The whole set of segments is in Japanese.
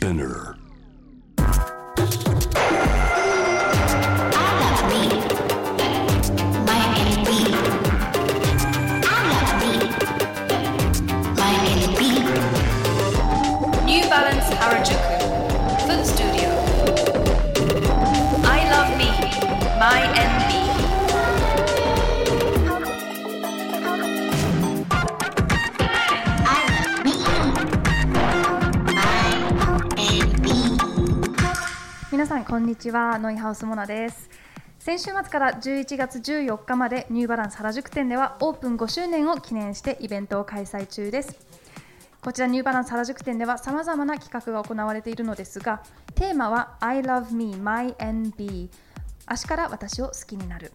Spinner. こんにちはノイハウスモナです。先週末から11月14日までニューバランス原宿店ではオープン5周年を記念してイベントを開催中です。こちらニューバランス原宿店ではさまざまな企画が行われているのですがテーマは I love me, my NB 足から私を好きになる。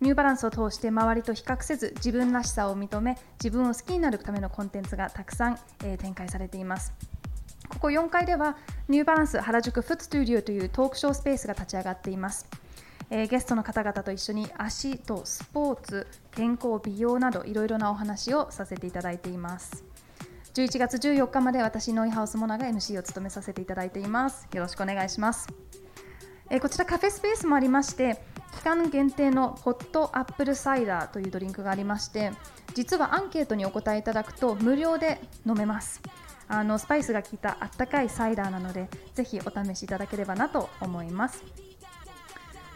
ニューバランスを通して周りと比較せず自分らしさを認め自分を好きになるためのコンテンツがたくさん、えー展開されています。ここ4階ではニューバランス原宿フットスタジオというトークショースペースが立ち上がっています、えーゲストの方々と一緒に足とスポーツ健康美容などいろいろなお話をさせていただいています。11月14日まで私ノイハウス萌菜が MC を務めさせていただいています。よろしくお願いします。えーこちらカフェスペースもありまして期間限定のホットアップルサイダーというドリンクがありまして実はアンケートにお答えいただくと無料で飲めます。あのスパイスが効いたあったかいサイダーなのでぜひお試しいただければなと思います。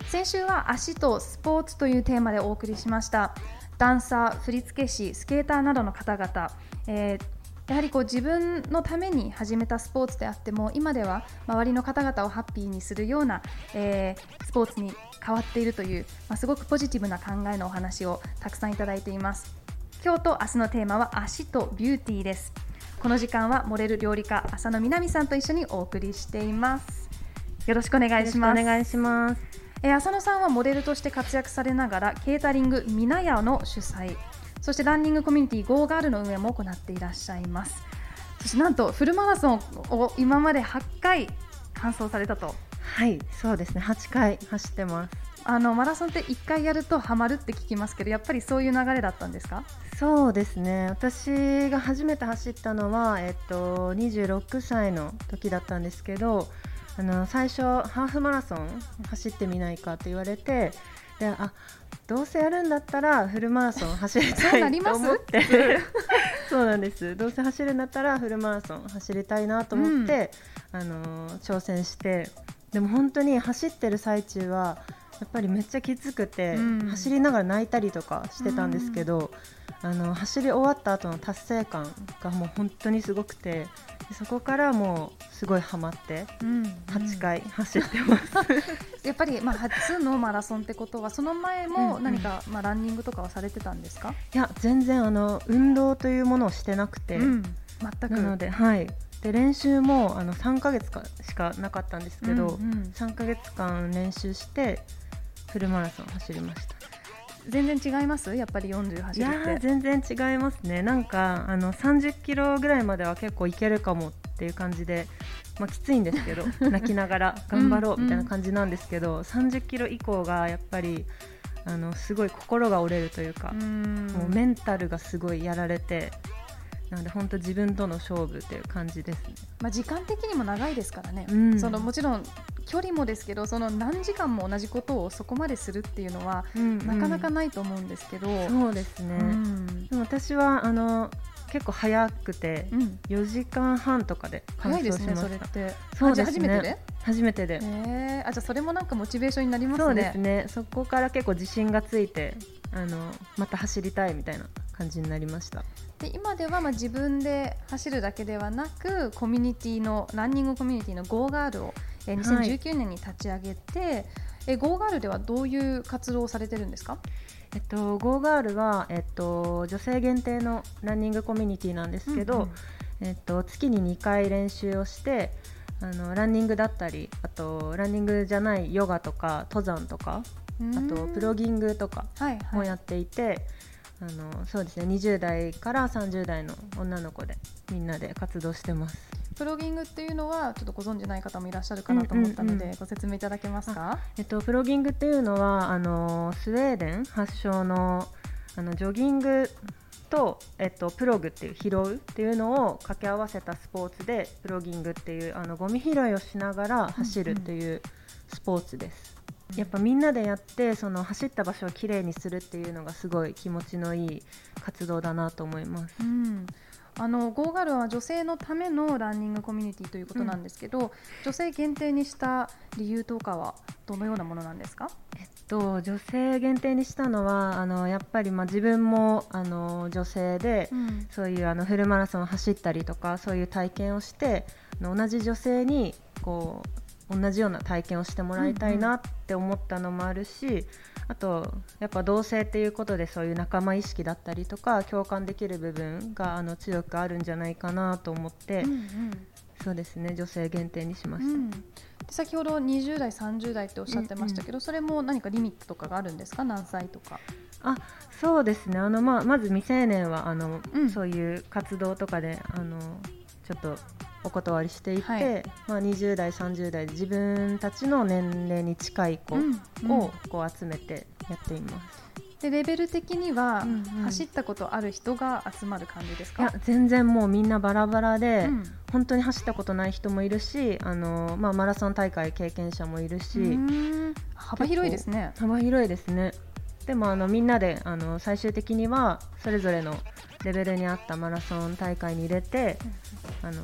先週は足とスポーツというテーマでお送りしました。ダンサー、振付師、スケーターなどの方々、えーやはりこう自分のために始めたスポーツであっても今では周りの方々をハッピーにするような、えースポーツに変わっているという、まあ、すごくポジティブな考えのお話をたくさんいただいています。今日と明日のテーマは足とビューティーです。この時間はモデル料理家浅野みなみさんと一緒にお送りしていますよろしくお願いしますお願いします。えー浅野さんはモデルとして活躍されながらケータリングみなやの主催そしてランニングコミュニティ Go ガールの運営も行っていらっしゃいますそしてなんとフルマラソンを今まで8回完走されたとはい、そうですね。8回走ってます。あのマラソンって1回やるとハマるって聞きますけどやっぱりそういう流れだったんですか？そうですね。私が初めて走ったのは、えっと、26歳の時だったんですけど、あの最初ハーフマラソン走ってみないかって言われて、で、あ、どうせやるんだったらフルマラソン走りたないと思って、そうなんです。どうせ走るんだったらフルマラソン走りたいなと思って、あの挑戦して、でも本当に走ってる最中はやっぱりめっちゃきつくて、うん。走りながら泣いたりとかしてたんですけど、あの走り終わった後の達成感がもう本当にすごくてでそこからもうすごいハマってうん8回 走ってます、やっぱりまあ初のマラソンってことはその前うんうん。も何かまあランニングとかはされてたんですか、いや全然あの運動というものをしてなくて、うん、全く。なのではい。で練習もあの3ヶ月かしかなかったんですけど、うんうん。3ヶ月間練習してフルマラソン走りました。全然違います？やっぱり40走って。ー全然違いますね。なんかあの30キロぐらいまでは結構いけるかもっていう感じで、まあ、きついんですけど 泣きながら頑張ろうみたいな感じなんですけど、30キロ以降がやっぱりあのすごい心が折れるというか、うん。もうメンタルがすごいやられてなので本当自分との勝負っていう感じですね。まあ、時間的にも長いですからね、うん。そのもちろん距離もですけどその何時間も同じことをそこまでするっていうのは、なかなかないと思うんですけど、そうですね、うん。でも私はあの結構早くてうん。4時間半とかで完早いですね、それって。そうですね。初めてで、初めてで、えー。あじゃあそれもなんかモチベーションになりますね。そうですね。そこから結構自信がついてあのまた走りたいみたいな感じになりました。で今ではまあ自分で走るだけではなくコミュニティのランニングコミュニティの Go ガールを、えーはい。2019年に立ち上げて、えー Go ガールではどういう活動をされてるんですか？えっと、ゴーガールは、えっと、女性限定のランニングコミュニティなんですけど、うんうん。えっと、月に2回練習をしてあのランニングだったりあとランニングじゃないヨガとか登山とかあとプロギングとかはいはい。もやっていて、あのそうですね。20代から30代の女の子でみんなで活動してます。プロギングっていうのはちょっとご存じない方もいらっしゃるかなと思ったので、うんうんうんご説明いただけますか？えっと、プロギングっていうのはあのスウェーデン発祥のあのジョギングと、えっと、プログっていう拾うっていうのを掛け合わせたスポーツでプロギングっていうあのゴミ拾いをしながら走るっていうスポーツです。やっぱみんなでやってその走った場所をきれいにするっていうのがすごい気持ちのいい活動だなと思います。うんあのゴーガルは女性のためのランニングコミュニティということなんですけど、女性限定にした理由とかはどのようなものなんですか？えっと、女性限定にしたのはあのやっぱりまあ自分もあの女性で、うんそういうあのフルマラソンを走ったりとかそういう体験をしてあの同じ女性にこう同じような体験をしてもらいたいなって思ったのもあるし、あとやっぱ同性っていうことでそういう仲間意識だったりとか共感できる部分があの強くあるんじゃないかなと思って、うんそうですね女性限定にしました。うん先ほど20代30代っておっしゃってましたけど、それも何かリミットとかがあるんですか？何歳とか？あそうですねあの、まあ、まず未成年はあの、うんそういう活動とかであのちょっとお断りしていて、はい。まあ、20代30代で自分たちの年齢に近い子うんうん。をこう集めてやっています、でレベル的には、うんうん。走ったことある人が集まる感じですか？いや全然もうみんなバラバラで、うん。本当に走ったことない人もいるしあの、まあ、マラソン大会経験者もいるし、幅広いですね。幅広いですね。でもあのみんなであの最終的にはそれぞれのレベルに合ったマラソン大会に入れて、あの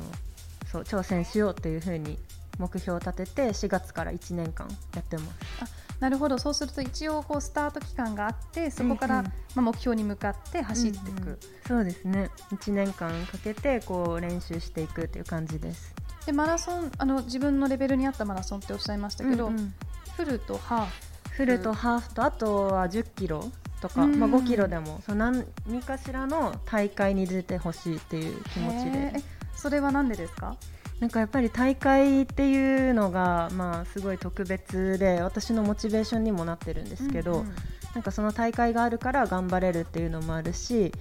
そう挑戦しようというふうに目標を立てて4月から1年間やってます。なるほど。そうすると一応こうスタート期間があってそこから、まあ、目標に向かって走っていく、うんうん。そうですね。1年間かけてこう練習していくという感じです。でマラソンあの自分のレベルに合ったマラソンっておっしゃいましたけど、うんうん。フルとハーフ。フルとハーフとあとは1 0キロとか、うんまあ、5キロでもその何かしらの大会に出てほしいっていう気持ちでそれはなんでですか？なんかやっぱり大会っていうのが、まあ、すごい特別で私のモチベーションにもなってるんですけど、うんうん。なんかその大会があるから頑張れるっていうのもあるし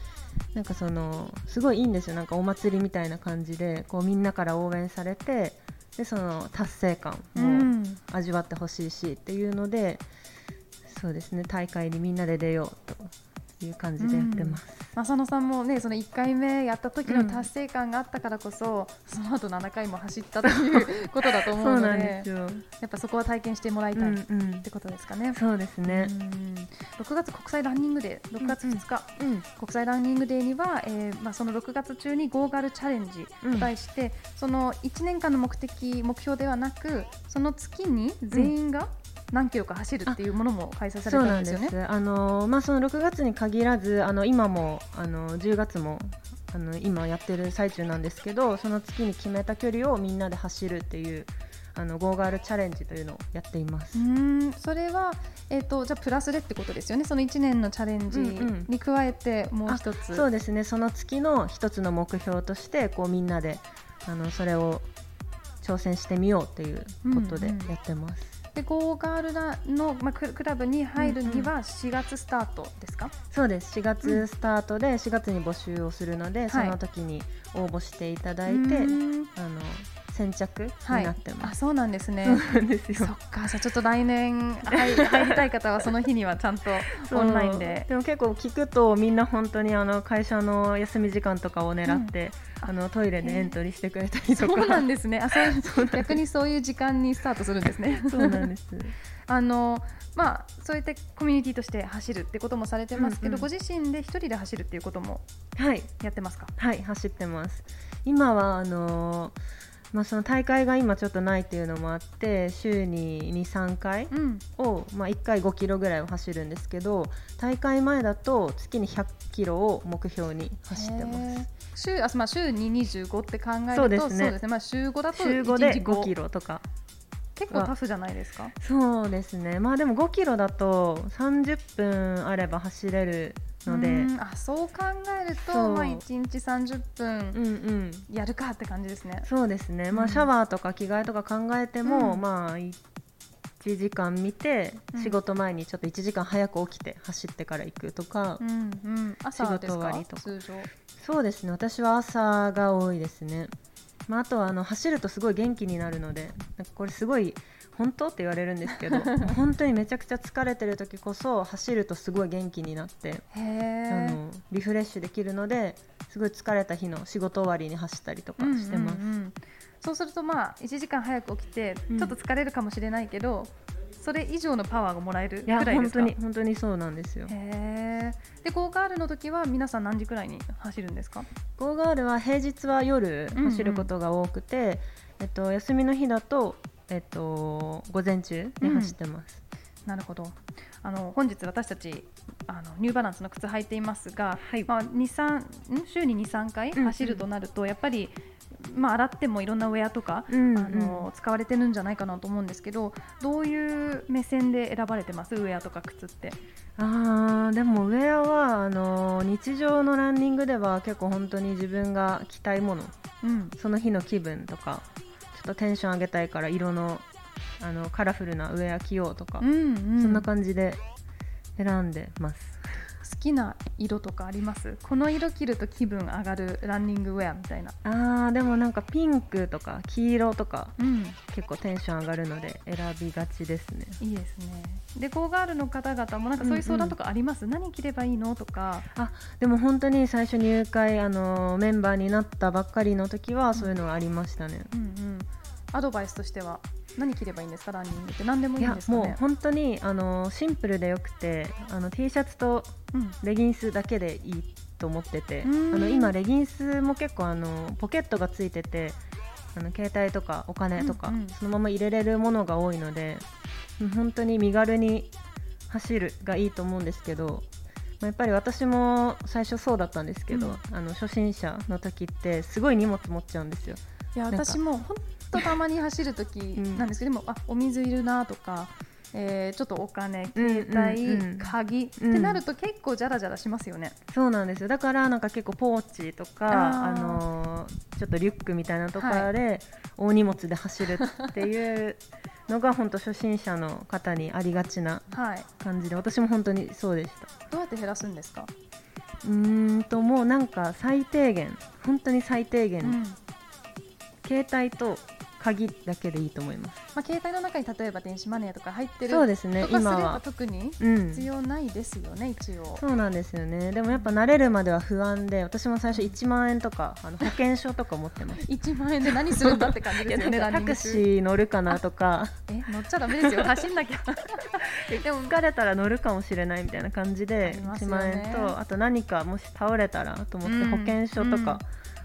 なんかそのすごいいいんですよ。なんかお祭りみたいな感じでこうみんなから応援されてでその達成感うもん。味わってほしいしっていうので、そうですね。大会にみんなで出ようという感じでやってます。浅野さんもねその1回目やった時の達成感があったからこそ、その後7回も走ったということだと思そうのでやっぱそこは体験してもらいたいっうんうん。てことですかね。そうですね、うん。6月国際ランニングデー6月2日、うん。国際ランニングデーには、えーまあ、その6月中にゴーガルチャレンジと題して、その1年間の目的目標ではなくその月に全員が何キロか走るっていうものも開催されそうたなんんです。よね。あのまあ、その6月に限らずあの今もあの10月もあの今やってる最中なんですけどその月に決めた距離をみんなで走るっていうあのゴーガールチャレンジというのをやっています。うーん。それは、えー、とじゃあプラスでってことですよね、その1年のチャレンジうんうん。に加えてもう一つ、そうですね。その月の一つの目標としてこうみんなであのそれを挑戦してみようっていうことでやってます。でゴーガールラの、まあ、ククラブに入るには4月スタートですか、そうです。4月スタートで4月に募集をするので、その時に応募していただいて、あの先着にはいなってます。あそうなんですね。そっか、じゃあちょっと来年入 入りたい方はその日にはちゃんとオンラインで。でも結構聞くとみんな本当にあの会社の休み時間とかを狙って、あのトイレでエントリーしてくれたりとかそうなんですね。あ、そう 逆にそういう時間にスタートするんですね。そうなんです あのまあそういったコミュニティとして走るってこともされてますけど、うんうんご自身で一人で走るっていうこともはいやってますか？はい走ってます今はあのまあ、その大会が今ちょっとないっていうのもあって週に23回うん。を、まあ、1回5キロぐらいを走るんですけど大会前だと月に100キロを目標に走ってます。週あまあ週に25って考えるとそうですね。まあ週5だと週1 5で日5キロとか。結構タフじゃないですか？そうですね。まあでも5キロだと30分あれば走れるので。うんあそう考えるとまあ1日30分うんうん。やるかって感じですね。そうですね、まあ、うん。シャワーとか着替えとか考えても、うん。まあ1時間見て、うん。仕事前にちょっと1時間早く起きて走ってから行くとか、うんうん、仕事終わりとか。通常。そうですね。私は朝が多いですね、まあ、あとはあの走るとすごい元気になるのでなんかこれすごい本当？って言われるんですけど 本当にめちゃくちゃ疲れてる時こそ走るとすごい元気になってへあえのリフレッシュできるのですごい疲れた日の仕事終わりに走ったりとかしてます。うん。うんうんそうするとまあ1時間早く起きてうん。ちょっと疲れるかもしれないけど、それ以上のパワーがもらえるぐらいですか？当に本当にそうなんですよ。でゴーガールの時は皆さん何時くらいに走るんですか？ゴーガールは平日は夜うんうん走ることが多くて、えっと、休みの日だと、えっと、午前中に走ってます。なるほど。あの本日私たちあのニューバランスの靴履いていますが、はい。まあ、2 3ん週に23回うんうん。走るとなると、やっぱり、まあ、洗ってもいろんなウェアとか、うんうん。あの使われてるんじゃないかなと思うんですけどどういう目線で選ばれてます？ウェアとか靴って。あーでもウェアはあの日常のランニングでは結構本当に自分が着たいものうん。その日の気分とかちょっとテンション上げたいから色のあのカラフルなウェア着ようとか、うんうん、そんな感じで選んでます。好きな色とかあります？この色着ると気分上がるランニングウェアみたいな。あーでもなんかピンクとか黄色とかうん結構テンション上がるので選びがちですね。いいですね。で、ゴーガールの方々もなんかそういう相談とかあります、何着ればいいのとか。あでも本当に最初入会あのメンバーになったばっかりの時はそういうのはありましたね。うんうん。アドバイスとしては何着ればいいんですかランニングって。何でもいいんですかね。もう本当にあのシンプルでよくてあの T シャツとうん。レギンスだけでいいと思っててあうん。の今レギンスも結構あのポケットがついててあの携帯とかお金とか、うんうん。そのまま入れれるものが多いのでうん本当に身軽に走るがいいと思うんですけど、まあ、やっぱり私も最初そうだったんですけど、うん。あの初心者の時ってすごい荷物持っちゃうんですよ。いや私も本当たまに走る時んなんですけど、でもあお水いるなとか。えー、ちょっとお金、うん携帯、うんうん鍵、うんってなると結構ジャラジャラしますよね。そうなんですよだからなんか結構ポーチとかあのーちょっとリュックみたいなのとかで大荷物で走るっていうのが本当初心者の方にありがちなはい。感じで私も本当にそうでしたどうやって減らすんですか？うーんともうなんか最低限本当に最低限、うん。携帯と鍵だけでいいと思います。まあ携帯の中に例えば電子マネーとか入ってるそうですね今は。特にうん。必要ないですよね、一応。そうなんですよね。でもやっぱ慣れるまでは不安で私も最初1万円とかあの保険証とか持ってます。1万円で何するんだって感じですよね、タクシー乗るかなとか。え乗っちゃダメですよ、走んなきゃ。でも、疲れたら乗るかもしれないみたいな感じあで1りますよね。万円とあと何かもし倒れたらと思ってうん保険証とか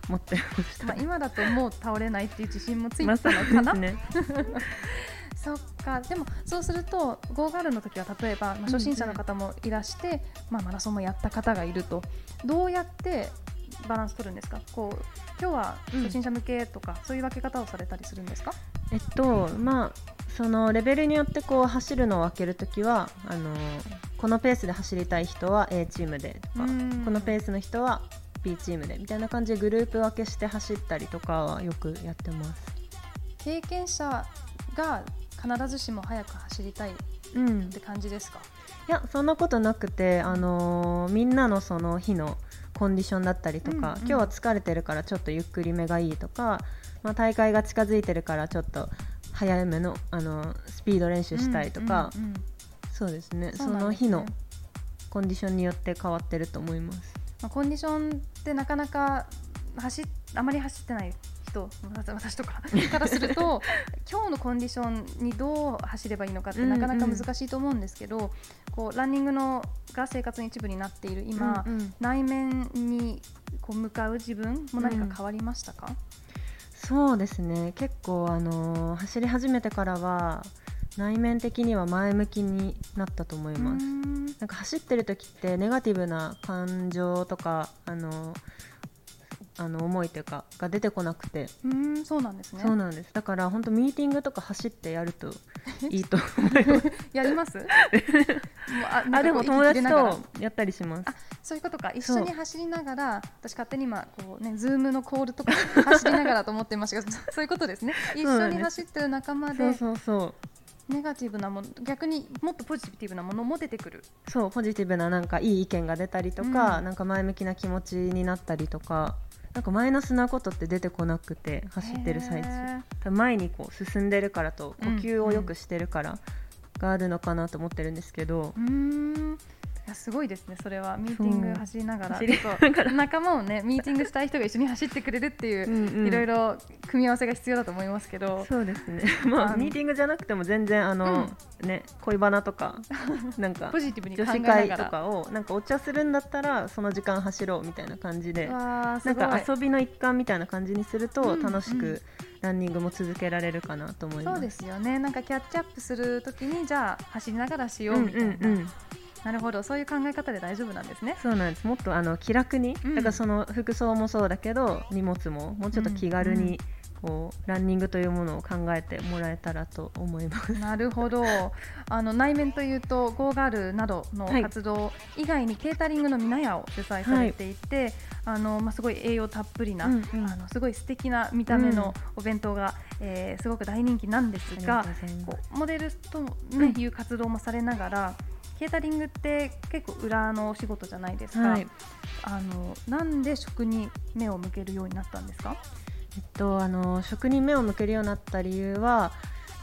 持ってました、まあ、今だともう倒れないっていう自信もついまあてたのかな、ね。そっか。でもそうするとゴーガールの時は例えば、まあ、初心者の方もいらして、まあ、マラソンもやった方がいると。どうやってバランス取るんですか？こう今日は初心者向けとか、そういう分け方をされたりするんですか？えっとまあそのレベルによってこう走るのを分けるときはあのこのペースで走りたい人は A チームでとかうん。このペースの人は B チームでみたいな感じでグループ分けして走ったりとかはよくやってます。経験者が必ずしも早く走りたいっうん、て感じですか？いやそんなことなくて、あのーみんなのその日のコンディションだったりとか、うんうん。今日は疲れてるからちょっとゆっくりめがいいとか、まあ、大会が近づいてるからちょっと早めの、あのースピード練習したいとか、うんうんうん。そうですね。そその日のコンディションによって変わってると思います。まあ、コンディションってなかなか走っあまり走ってない人私私とか からすると今日のコンディションにどう走ればいいのかってうんうなんかなか難しいと思うんですけど、こうランニングのが生活の一部になっている今、うんうん。内面にこう向かう自分も何か変わりましたか、そうですね。結構、あのー走り始めてからは内面的には前向きになったと思います。うん。なんか走ってる時ってネガティブな感情とかあのあの思いというかが出てこなくて、うんそうなんですね。そうなんです。だから本当ミーティングとか走ってやるといいと思います。やります？あでも友達とやったりします。あそういうことか。一緒に走りながら私勝手に今こうねズームのコールとか走りながらと思ってましたが そういうことですね。一緒に走ってる仲間そうでそうそうネガティブなもの逆にもっとポジティブなものも出てくる。そうポジティブななんかいい意見が出たりとか、うん。なんか前向きな気持ちになったりとかなんかマイナスなことって出てこなくて走ってる最中。前にこう進んでるからと呼吸をよくしてるからがあるのかなと思ってるんですけど、うーん。いやすごいですねそれは。ミーティング走りながら。走りちょっと仲間をね ミーティングしたい人が一緒に走ってくれるっていう、うんうん。いろいろ組み合わせが必要だと思いますけど。そうですね。まあミーティングじゃなくても全然あの、ね恋バナとか なんかポジティブに考女子会とかをなんかお茶するんだったらその時間走ろうみたいな感じでなんか遊びの一環みたいな感じにするとうん楽しくうんランニングも続けられるかなと思います。そうですよね。なんかキャッチアップするときにじゃあ走りながらしよううんみたいな、うんうんなるほど。そういう考え方で大丈夫なんですね。そうなんです。もっとあの気楽に、うん。だからその服装もそうだけど荷物ももうちょっと気軽にこう、ランニングというものを考えてもらえたらと思います。なるほど。あの内面というとゴーガールなどのはい。活動以外にケータリングの皆屋を主催されてい。て、あのまあ、すごい。栄養たっぷりな、うんうんあのすごい。素敵な見た目のお弁当が、えーすごく大人気なんですがモデルと、ねうんい。う活動もされながらケータリングって結構裏のお仕事じゃないですか、はい。あのなんで食に目を向けるようになったんですか？えっと、あの食に目を向けるようになった理由は、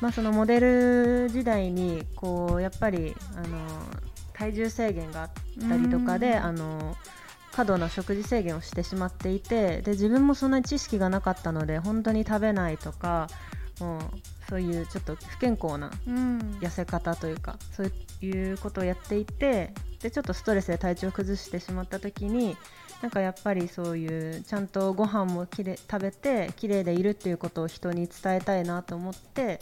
まあ、そのモデル時代にこうやっぱりあの体重制限があったりとかでうん。あの過度な食事制限をしてしまっていてで自分もそんなに知識がなかったので本当に食べないとかもうそういうちょっと不健康なうん痩せ方というかそういうことをやっていてでちょっとストレスで体調を崩してしまった時になんかやっぱりそういうちゃんとご飯もきれ食べて綺麗でいるっていうことを人に伝えたいなと思って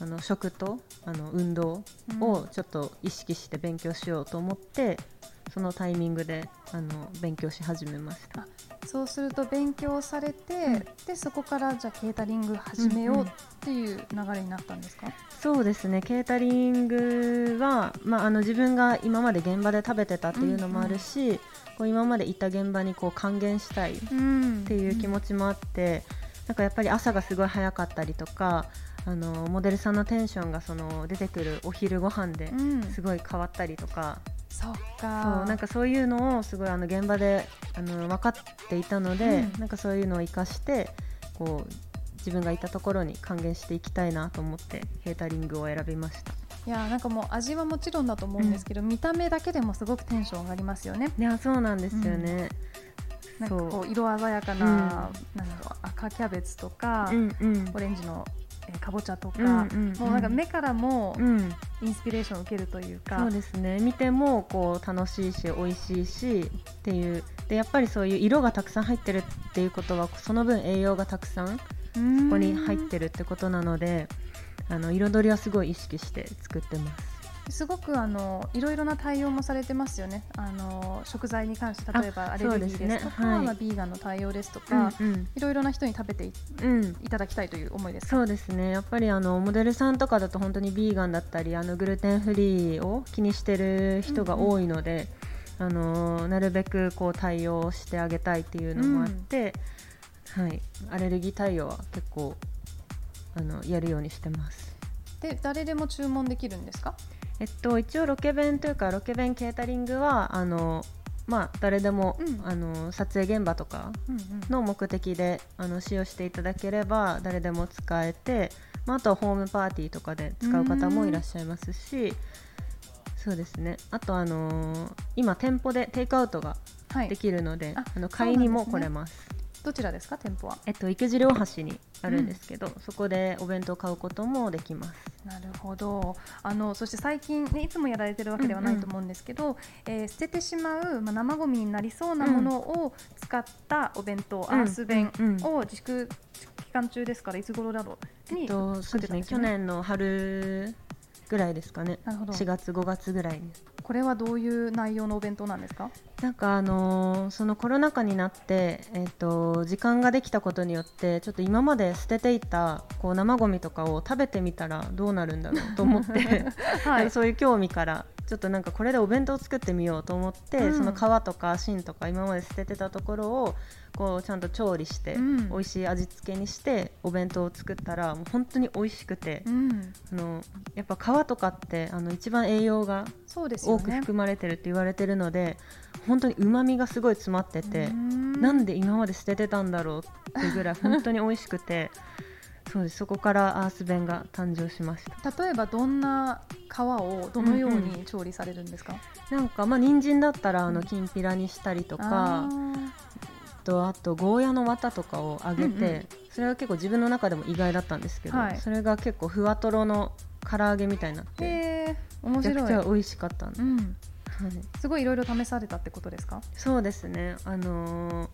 あの食とあの運動をちょっと意識して勉強しようと思って、そのタイミングであの勉強し始めました。あそうすると勉強されて、うん。でそこからじゃあケータリング始めようっていう流れになったんですか、そうですね。ケータリングは、まあ、あの自分が今まで現場で食べてたっていうのもあるし、こう今までいた現場にこう還元したいっうんていう気持ちもあって、なんかやっぱり朝がすごい早かったりとかあのモデルさんのテンションがその出てくるお昼ご飯でうん。すごい変わったりとか、そうか。なんかそういうのをすごいあの現場であの分かっていたので、うん。なんかそういうのを生かしてこう自分がいたところに還元していきたいなと思ってケータリングを選びました。いやなんかもう味はもちろんだと思うんですけど、見た目だけでもすごくテンション上がりますよね。いやそうなんですよね。なんかこう色鮮やかな,、なんだろう赤キャベツとか、うんうん。オレンジの、えーかぼちゃとか、うんうんうん。もうなんか目からもうん、インスピレーションを受けるというか、そうですね。見てもこう楽しいし美味しいしっていう。でやっぱりそういう色がたくさん入ってるっていうことはその分栄養がたくさんこここに入ってるってことなのであの彩りはすごい意識して作ってます。すごくあのいろいろな対応もされてますよね。あの食材に関して例えばあアレルギーですとか、ねはいまあビーガンの対応ですとか、うんいろいろな人に食べていただきたいという思いですか？そうですねやっぱりあのモデルさんとかだと本当にビーガンだったりあのグルテンフリーを気にしてる人が多いので、あのなるべくこう対応してあげたいっていうのもあって、はい、アレルギー対応は結構あのやるようにしてます。で誰でも注文できるんですか？えっと、一応ロケ弁というかロケ弁ケータリングはあの、まあ、誰でも、うんあの撮影現場とかの目的であの使用していただければ誰でも使えて、まあ、あとはホームパーティーとかで使う方もいらっしゃいますしそうですねあと、あのー今店舗でテイクアウトがはいで。きるので、ああの買いにも来れます。どちらですか？店舗は。えっと、池尻大橋にあるんですけど、そこでお弁当を買うこともできます。なるほど。あのそして最近、ね、いつもやられてるわけではないと思うんですけど、えー捨ててしまう、まあ、生ゴミになりそうなものを使ったお弁当、うんアース弁うんうんを自粛期間中ですからいつ頃だろう？にえっと、そうですね。去年の春ぐらいですかね。なるほど。4月5月ぐらいにこれはどういう内容のお弁当なんですか？なんかあのーそのコロナ禍になって、えっと時間ができたことによってちょっと今まで捨てていたこう生ゴミとかを食べてみたらどうなるんだろうと思って、はい。そういう興味からちょっとなんかこれでお弁当を作ってみようと思って、うん。その皮とか芯とか今まで捨ててたところをこうちゃんと調理して、うん。美味しい味付けにしてお弁当を作ったらもう本当に美味しくて、うん、あのやっぱ皮とかってあの一番栄養が多くね。含まれてるって言われてるので本当にうまみがすごい詰まっててなんで今まで捨ててたんだろうってぐらい本当に美味しくてそうです。そこからアース弁が誕生しました。例えばどんな皮をどのように調理されるんですか、なんかまあ人参だったらあうんのきんぴらにしたりとあか、ーとあとゴーヤの綿とかを揚げて、うんうん。それが結構自分の中でも意外だったんですけど、はい。それが結構ふわとろの唐揚げみたいになってへえ面めちゃく白いちゃ美味しかったんで、うん、はい、すごいいろいろ試されたってことですか？そうですね。あの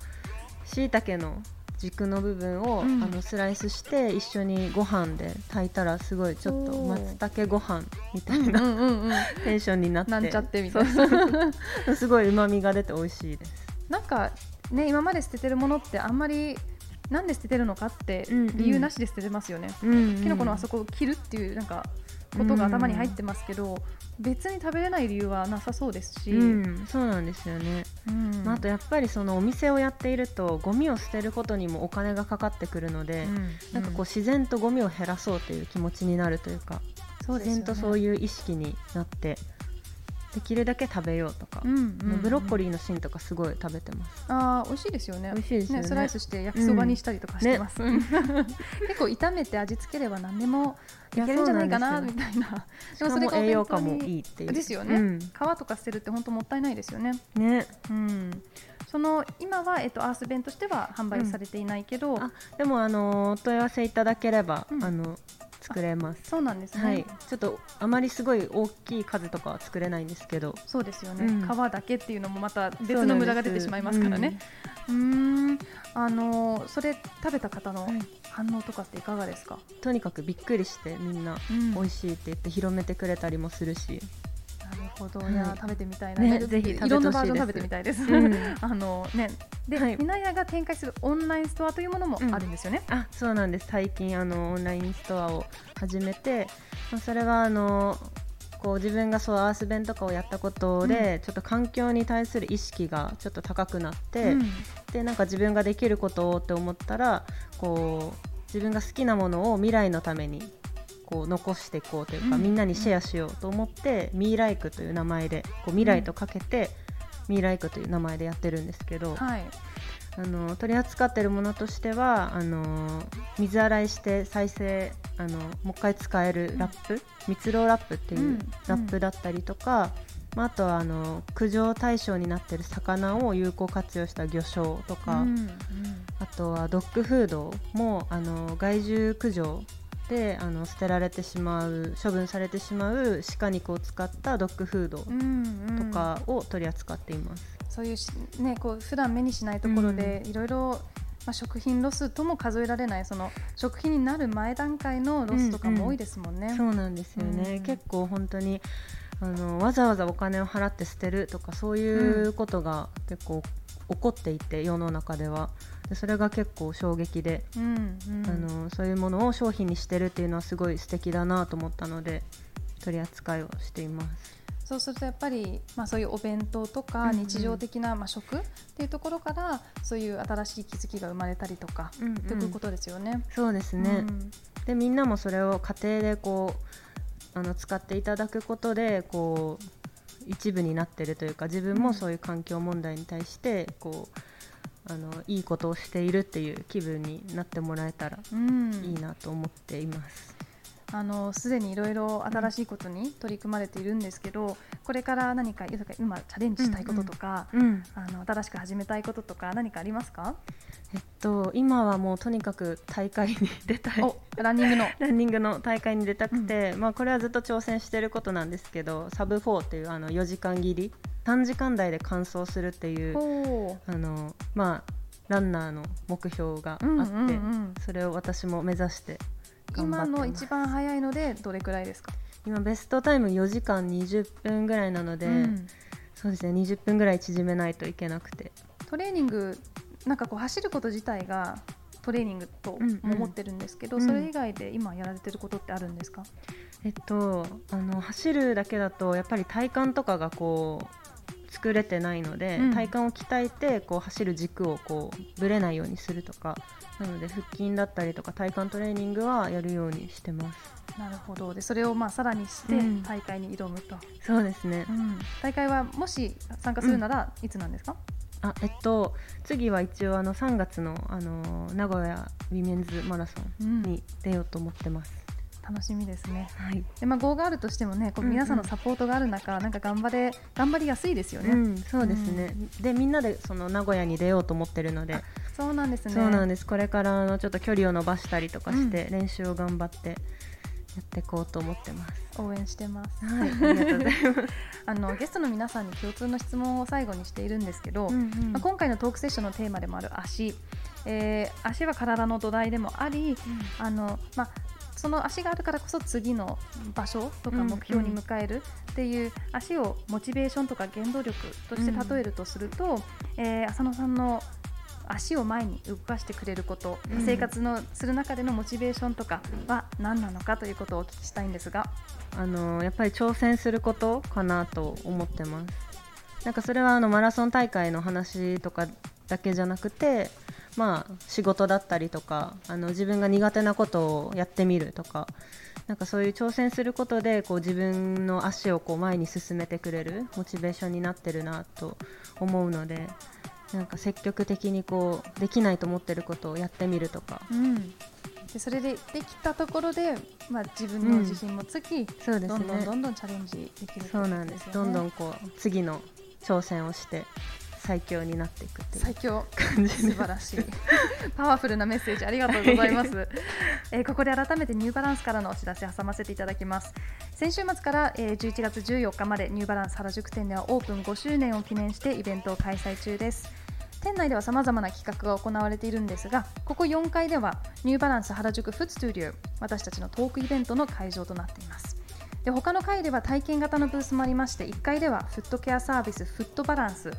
しいたけの軸の部分を、うん。あのスライスして一緒にご飯で炊いたらすごいちょっと松茸ご飯みたいうんな、うんうんうん。テンションになって。なんちゃってみたいな。すごいうまみが出て美味しいです。なんかね今まで捨ててるものってあんまりなんで捨ててるのかってうんうん。理由なしで捨ててますよね、うんうん。きのこのあそこを切るっていうなんかことが頭に入ってますけど、別に食べれない理由はなさそうですし、うん、そうなんですよね、うん。まあ、あとやっぱりそのお店をやっているとゴミを捨てることにもお金がかかってくるので、うんなんかこう自然とゴミを減らそうという気持ちになるというか、そうですよね。自然とそういう意識になってできるだけ食べようとか、うんうんうん。ブロッコリーの芯とかすごい食べてます。あー美味しいですよね。美味しいですよね。スライスして焼きそばにしたりとかしてます、うん。結構炒めて味付ければ何でもいけるんじゃないかなみたいな。しかも栄養価もいいいっていう。ですよね、うん。皮とか捨てるって本当もったいないですよね。ね。うん。その今は、えっと、アース弁としては販売されていないけど、あでもあのお問い合わせいただければ、うん。あの作れます。そうなんですね、はい、ちょっとあまりすごい大きい数とかは作れないんですけど、そうですよね、うん。皮だけっていうのもまた別の無駄が出てしまいますからね。うーん。あのそれ食べた方のはい。反応とかっていかがですか、とにかくびっくりしてみんなうん。美味しいって言って広めてくれたりもするし、ほど、はい。い、や食べてみたいな、ねねぜひいろんなバージョン食べてみたいです。うん。あのねで、はい。ひなやが展開するオンラインストアというものもあるんですよね。あそうなんです。最近あのオンラインストアを始めて、まあ、それはあのこう自分がそうアース弁とかをやったことで、ちょっと環境に対する意識がちょっと高くなって、うん。でなんか自分ができることをって思ったらこう自分が好きなものを未来のためにこう残していこうというか、うん。みんなにシェアしようと思って、ミーライクという名前でこう未来とかけて、ミーライクという名前でやってるんですけど、はい、あの取り扱っているものとしてはあの水洗いして再生あのもう一回使えるラップ、蜜ろうラップっていううん。ラップだったりとか、まあ、あとはあの駆除対象になっている魚を有効活用した魚礁とか、うん。うん。あとはドッグフードもあの害獣駆除であの捨てられてしまう処分されてしまう鹿肉を使ったドッグフードうんうん。とかを取り扱っています。そういうしねこう普段目にしないところでいろいろまあ食品ロスとも数えられないその食品になる前段階のロスとかも多いですもんね。そうなんですよね、うん。結構本当にあのわざわざお金を払って捨てるとかそういうことが結構起こっていて世の中では。でそれが結構衝撃で、うんうん。あのそういうものを商品にしてるっていうのはすごい素敵だなと思ったので取り扱いをしています。そうするとやっぱり、まあ、そういうお弁当とうんかうん。日常的な、まあ、食っていうところからそういう新しい気づきが生まれたりとか、うんうん。ということですよね。そうですね、うん。でみんなもそれを家庭でこうあの使っていただくことでこう一部になってるというか自分もそういう環境問題に対してこうあのいいことをしているっていう気分になってもらえたらうんいいなと思っています。あのすでにいろいろ新しいことに取り組まれているんですけど、これから何か今チャレンジしたいこととか、うん、あの新しく始めたいこととか何かありますか？えっと今はもうとにかく大会に出たい。おランニングの。ランニングの大会に出たくて、まあ、これはずっと挑戦していることなんですけどサブ4っていうあの4時間切り3時間台で完走するっていうおあのまあランナーの目標があって、うんうんうん。それを私も目指して今の一番早いのでどれくらいですか？今ベストタイム4時間20分ぐらいなので、うんそうですね20分ぐらい縮めないといけなくてトレーニングなんかこう走ること自体がトレーニングと思ってるんですけど、うんそれ以外で今やられてることってあるんですか？えっとあの走るだけだとやっぱり体幹とかがこう作れてないので、うん。体幹を鍛えてこう走る軸をこうぶれないようにするとかなので腹筋だったりとか体幹トレーニングはやるようにしてます。なるほど。でそれをまあさらにしてうん。大会に挑むと、そうですね。うん。大会はもし参加するならいつなんですか、あえっと次は一応あの3月のあの名古屋ウィメンズマラソンに出ようと思ってます。楽しみですね。はい。でまあ、号があるとしてもねこううんうん皆さんのサポートがある中、なんか頑張れ頑張りやすいですよね。うん、そうですね。でみんなでその名古屋に出ようと思ってるので、そうなんですね。そうなんです。これからあのちょっと距離を伸ばしたりとかして、練習を頑張ってやっていこうと思ってます。応援してます。はい、ありがとうございます。あのゲストの皆さんに共通の質問を最後にしているんですけど、うんうんまあ、今回のトークセッションのテーマでもある足、えー足は体の土台でもあり、あのまあ、その足があるからこそ次の場所とかうん目標に向かえるっていう足をモチベーションとか原動力として例えるとすると、えー浅野さんの足を前に動かしてくれること、うん生活のする中でのモチベーションとかは何なのかということをお聞きしたいんですが。あのやっぱり挑戦することかなと思ってます。なんかそれはあのマラソン大会の話とかだけじゃなくて、まあ仕事だったりとか、あの自分が苦手なことをやってみるとか、なんかそういう挑戦することでこう自分の足をこう前に進めてくれるモチベーションになってるなと思うので、なんか積極的にこうできないと思ってることをやってみるとか、うん、でそれでできたところで、まあ、自分の自信もつき、そうですどんどんねど。んどんチャレンジできるそうなんです。どんどんこう次の挑戦をして最強になっていくっていう。最強。感じで素晴らしい。パワフルなメッセージありがとうございます、えーここで改めてニューバランスからのお知らせ挟ませていただきます。先週末から、えー11月14日までニューバランス原宿店ではオープン5周年を記念してイベントを開催中です。店内ではさまざまな企画が行われているんですがここ4階ではニューバランス原宿フットスタジオ私たちのトークイベントの会場となっています。で他の階では体験型のブースもありまして1階ではフットケアサービスフットバランス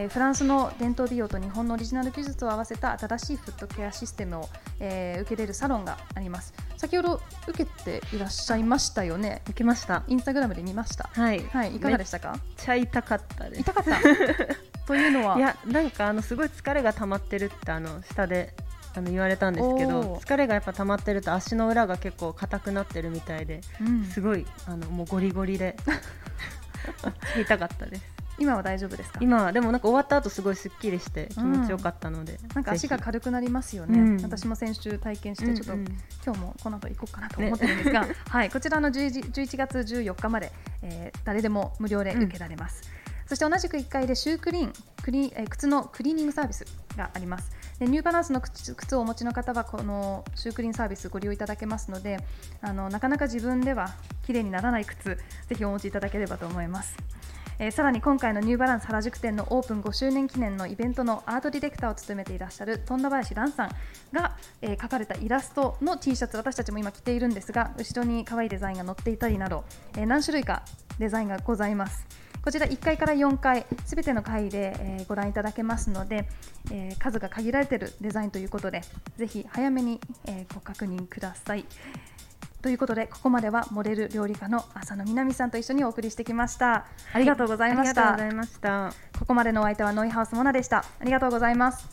えーフランスの伝統美容と日本のオリジナル技術を合わせた新しいフットケアシステムを、えー受けれるサロンがあります。先ほど受けていらっしゃいましたよね？行きました？インスタグラムで見ました？はい。はい。いかがでししたか？めっちゃ痛かったです。痛かった？というのは？いやなんかあのすごい疲れが溜まってるってあの下であの言われたんですけど疲れがやっぱ溜まってると足の裏が結構硬くなってるみたいでうん。すごいあのもうゴリゴリで。痛かったです今は大丈夫ですか？今はでもなんか終わった後すごいすっきりして気持ちよかったので、なんか足がぜ軽くなりますよね、うん。私も先週体験しひてちょっと、うんうん。今日もこの後行こうかなと思ってるんですが、はい、こちらの11 11月14日まで、えー誰でも無料で受けられます、そして同じく1階でシュークリーンクリ、えー靴のクリーニングサービスがあります。でニューバランスの靴靴をお持ちの方はこのシュークリーンサービスご利用いただけますのであのなかなか自分では綺麗にならない靴ぜひお持ちいただければと思いますえーさらに今回のニューバランス原宿店のオープン5周年記念のイベントのアートディレクターを務めていらっしゃる富田林蘭さんが、えー描かれたイラストの T シャツ私たちも今着ているんですが後ろに可愛いデザインが載っていたりなど、えー何種類かデザインがございます。こちら1階から4階すべての階で、えご覧いただけますので、え数が限られているデザインということでぜひ早めに、えご確認ください。ということでここまではモデル料理家の浅野みなみさんと一緒にお送りしてきました。ありがとうございました、ありがとうございました。ここまでのお相手はノイハウスモナでした。ありがとうございます